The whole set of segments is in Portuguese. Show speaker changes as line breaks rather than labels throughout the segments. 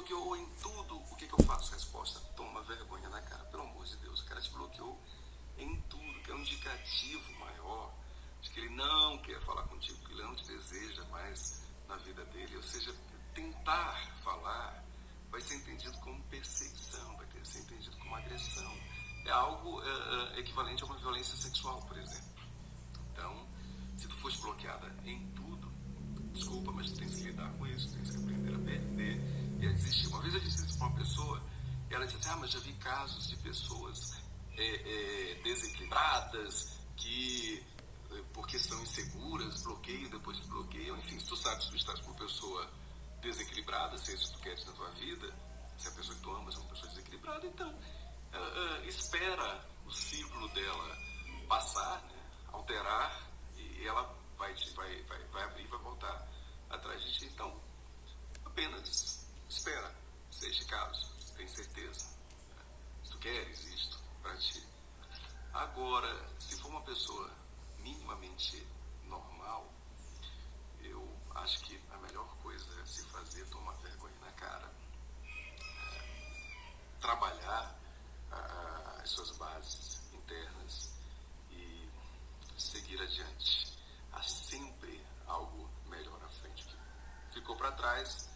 bloqueou em tudo, o que, que eu faço? Resposta: toma vergonha na cara. Pelo amor de Deus, o cara te bloqueou em tudo, que é um indicativo maior de que ele não quer falar contigo, que ele não te deseja mais na vida dele. Ou seja, tentar falar vai ser entendido como perseguição, vai ser entendido como agressão. É algo é, é, equivalente a uma violência sexual, por exemplo. Então, se tu foste bloqueada em tudo, desculpa, mas tu tens que lidar com isso, tens que aprender a perder ela disse assim, ah, mas já vi casos de pessoas é, é, desequilibradas que é, porque são inseguras, bloqueiam, depois bloqueiam, enfim, se tu sabes que tu estás com uma pessoa desequilibrada, se é isso que tu queres na tua vida, se a pessoa que tu amas é uma pessoa desequilibrada, então uh, uh, espera o ciclo dela passar, né, alterar, e ela vai, vai, vai, vai abrir e vai voltar atrás de ti. Então, apenas espera, se este caso, tem certeza, se tu queres isto para ti. Agora, se for uma pessoa minimamente normal, eu acho que a melhor coisa a se fazer é tomar vergonha na cara, é, trabalhar a, as suas bases internas e seguir adiante. Há sempre algo melhor à frente. Ficou para trás,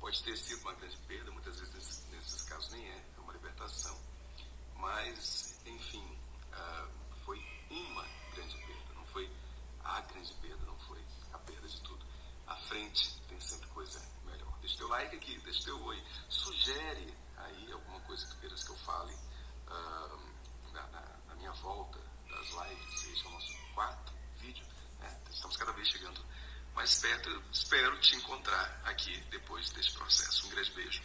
pode ter sido uma grande perda, muitas vezes nesses, nesses casos nem é, é uma libertação. Mas, enfim, uh, foi uma grande perda, não foi a grande perda, não foi a perda de tudo. À frente tem sempre coisa melhor. Deixa teu like aqui, deixa teu oi. Sugere aí alguma coisa que queiras que eu fale uh, na, na, minha volta das lives. Esse é o nosso quarto vídeo. Né? Estamos cada vez chegando mais perto. Espero te encontrar aqui depois desse processo. Um grande beijo.